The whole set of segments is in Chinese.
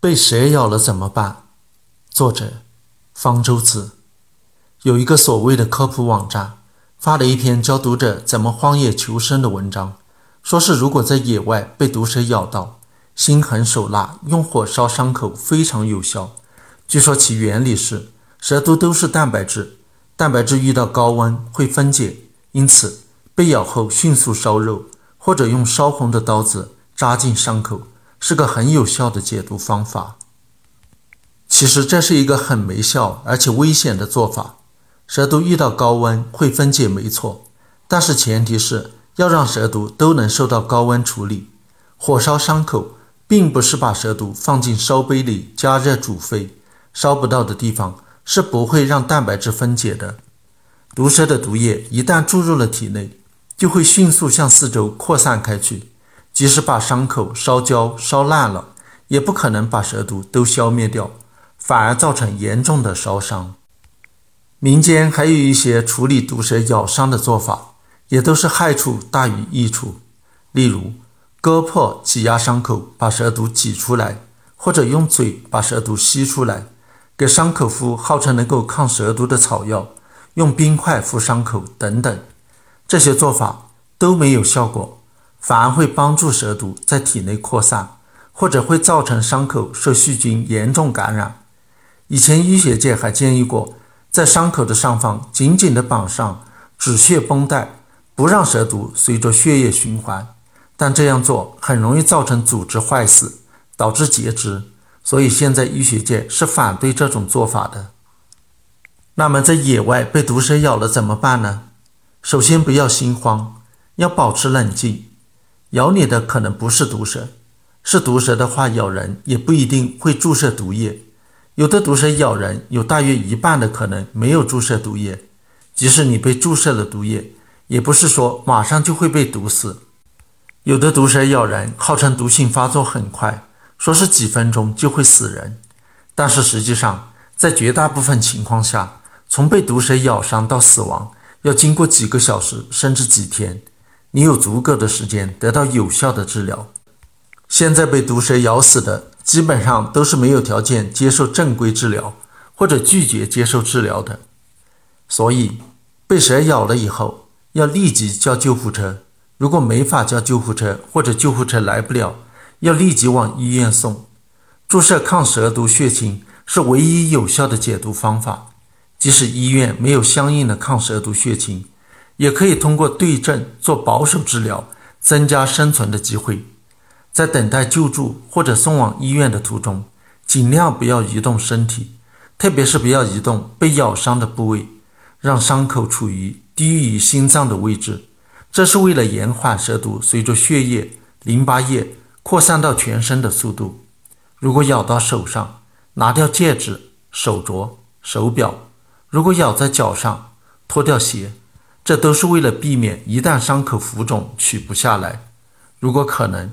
被蛇咬了怎么办？作者：方舟子。有一个所谓的科普网站发了一篇教读者怎么荒野求生的文章，说是如果在野外被毒蛇咬到，心狠手辣，用火烧伤口非常有效。据说其原理是，蛇毒都是蛋白质，蛋白质遇到高温会分解，因此被咬后迅速烧肉，或者用烧红的刀子扎进伤口。是个很有效的解毒方法。其实这是一个很没效而且危险的做法。蛇毒遇到高温会分解，没错，但是前提是要让蛇毒都能受到高温处理。火烧伤口，并不是把蛇毒放进烧杯里加热煮沸，烧不到的地方是不会让蛋白质分解的。毒蛇的毒液一旦注入了体内，就会迅速向四周扩散开去。即使把伤口烧焦、烧烂了，也不可能把蛇毒都消灭掉，反而造成严重的烧伤。民间还有一些处理毒蛇咬伤的做法，也都是害处大于益处。例如，割破、挤压伤口，把蛇毒挤出来，或者用嘴把蛇毒吸出来，给伤口敷号称能够抗蛇毒的草药，用冰块敷伤口等等，这些做法都没有效果。反而会帮助蛇毒在体内扩散，或者会造成伤口受细菌严重感染。以前医学界还建议过，在伤口的上方紧紧地绑上止血绷带，不让蛇毒随着血液循环。但这样做很容易造成组织坏死，导致截肢。所以现在医学界是反对这种做法的。那么在野外被毒蛇咬了怎么办呢？首先不要心慌，要保持冷静。咬你的可能不是毒蛇，是毒蛇的话咬人也不一定会注射毒液。有的毒蛇咬人，有大约一半的可能没有注射毒液。即使你被注射了毒液，也不是说马上就会被毒死。有的毒蛇咬人，号称毒性发作很快，说是几分钟就会死人。但是实际上，在绝大部分情况下，从被毒蛇咬伤到死亡，要经过几个小时甚至几天。你有足够的时间得到有效的治疗。现在被毒蛇咬死的，基本上都是没有条件接受正规治疗，或者拒绝接受治疗的。所以，被蛇咬了以后，要立即叫救护车。如果没法叫救护车，或者救护车来不了，要立即往医院送。注射抗蛇毒血清是唯一有效的解毒方法。即使医院没有相应的抗蛇毒血清。也可以通过对症做保守治疗，增加生存的机会。在等待救助或者送往医院的途中，尽量不要移动身体，特别是不要移动被咬伤的部位，让伤口处于低于心脏的位置。这是为了延缓蛇毒随着血液、淋巴液扩散到全身的速度。如果咬到手上，拿掉戒指、手镯、手表；如果咬在脚上，脱掉鞋。这都是为了避免一旦伤口浮肿取不下来。如果可能，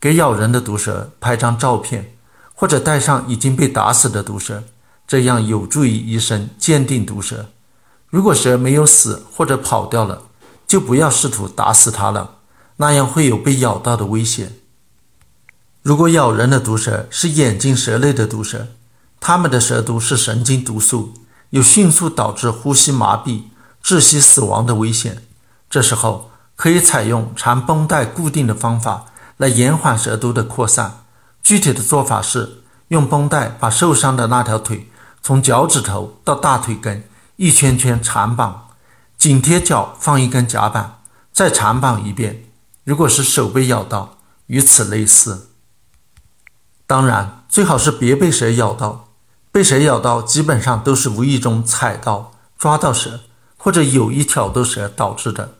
给咬人的毒蛇拍张照片，或者带上已经被打死的毒蛇，这样有助于医生鉴定毒蛇。如果蛇没有死或者跑掉了，就不要试图打死它了，那样会有被咬到的危险。如果咬人的毒蛇是眼镜蛇类的毒蛇，它们的蛇毒是神经毒素，有迅速导致呼吸麻痹。窒息死亡的危险，这时候可以采用缠绷带固定的方法来延缓蛇毒的扩散。具体的做法是用绷带把受伤的那条腿从脚趾头到大腿根一圈圈缠绑，紧贴脚放一根夹板，再缠绑一遍。如果是手被咬到，与此类似。当然，最好是别被蛇咬到。被蛇咬到基本上都是无意中踩到、抓到蛇。或者有意挑逗蛇导致的，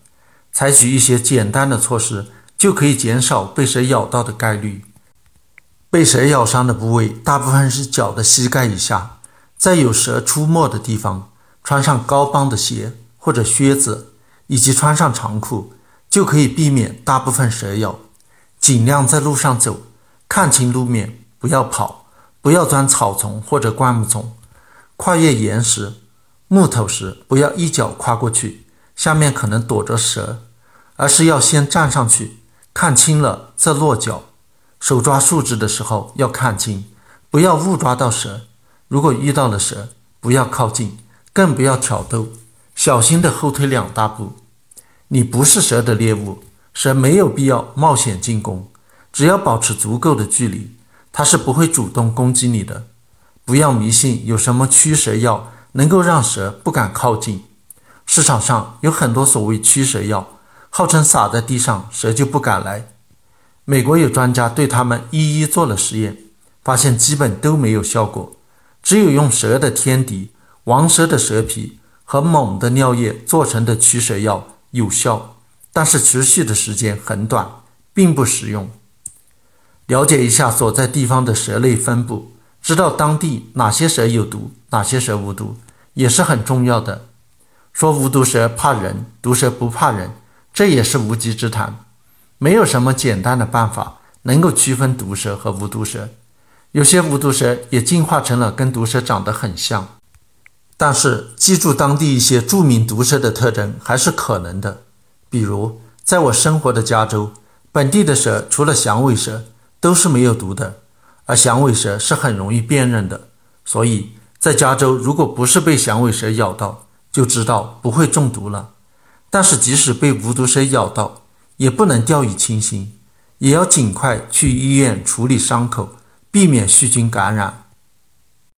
采取一些简单的措施，就可以减少被蛇咬到的概率。被蛇咬伤的部位大部分是脚的膝盖以下，在有蛇出没的地方，穿上高帮的鞋或者靴子，以及穿上长裤，就可以避免大部分蛇咬。尽量在路上走，看清路面，不要跑，不要钻草丛或者灌木丛，跨越岩石。木头时不要一脚跨过去，下面可能躲着蛇，而是要先站上去，看清了再落脚。手抓树枝的时候要看清，不要误抓到蛇。如果遇到了蛇，不要靠近，更不要挑逗，小心的后退两大步。你不是蛇的猎物，蛇没有必要冒险进攻。只要保持足够的距离，它是不会主动攻击你的。不要迷信有什么驱蛇药能够让蛇不敢靠近。市场上有很多所谓驱蛇药，号称撒在地上蛇就不敢来。美国有专家对他们一一做了实验，发现基本都没有效果。只有用蛇的天敌、王蛇的蛇皮和猛的尿液做成的驱蛇药有效，但是持续的时间很短，并不实用。了解一下所在地方的蛇类分布。知道当地哪些蛇有毒，哪些蛇无毒，也是很重要的。说无毒蛇怕人，毒蛇不怕人，这也是无稽之谈。没有什么简单的办法能够区分毒蛇和无毒蛇。有些无毒蛇也进化成了跟毒蛇长得很像。但是记住当地一些著名毒蛇的特征还是可能的。比如在我生活的加州，本地的蛇除了响尾蛇，都是没有毒的。而响尾蛇是很容易辨认的，所以在加州，如果不是被响尾蛇咬到，就知道不会中毒了。但是即使被无毒蛇咬到，也不能掉以轻心，也要尽快去医院处理伤口，避免细菌感染。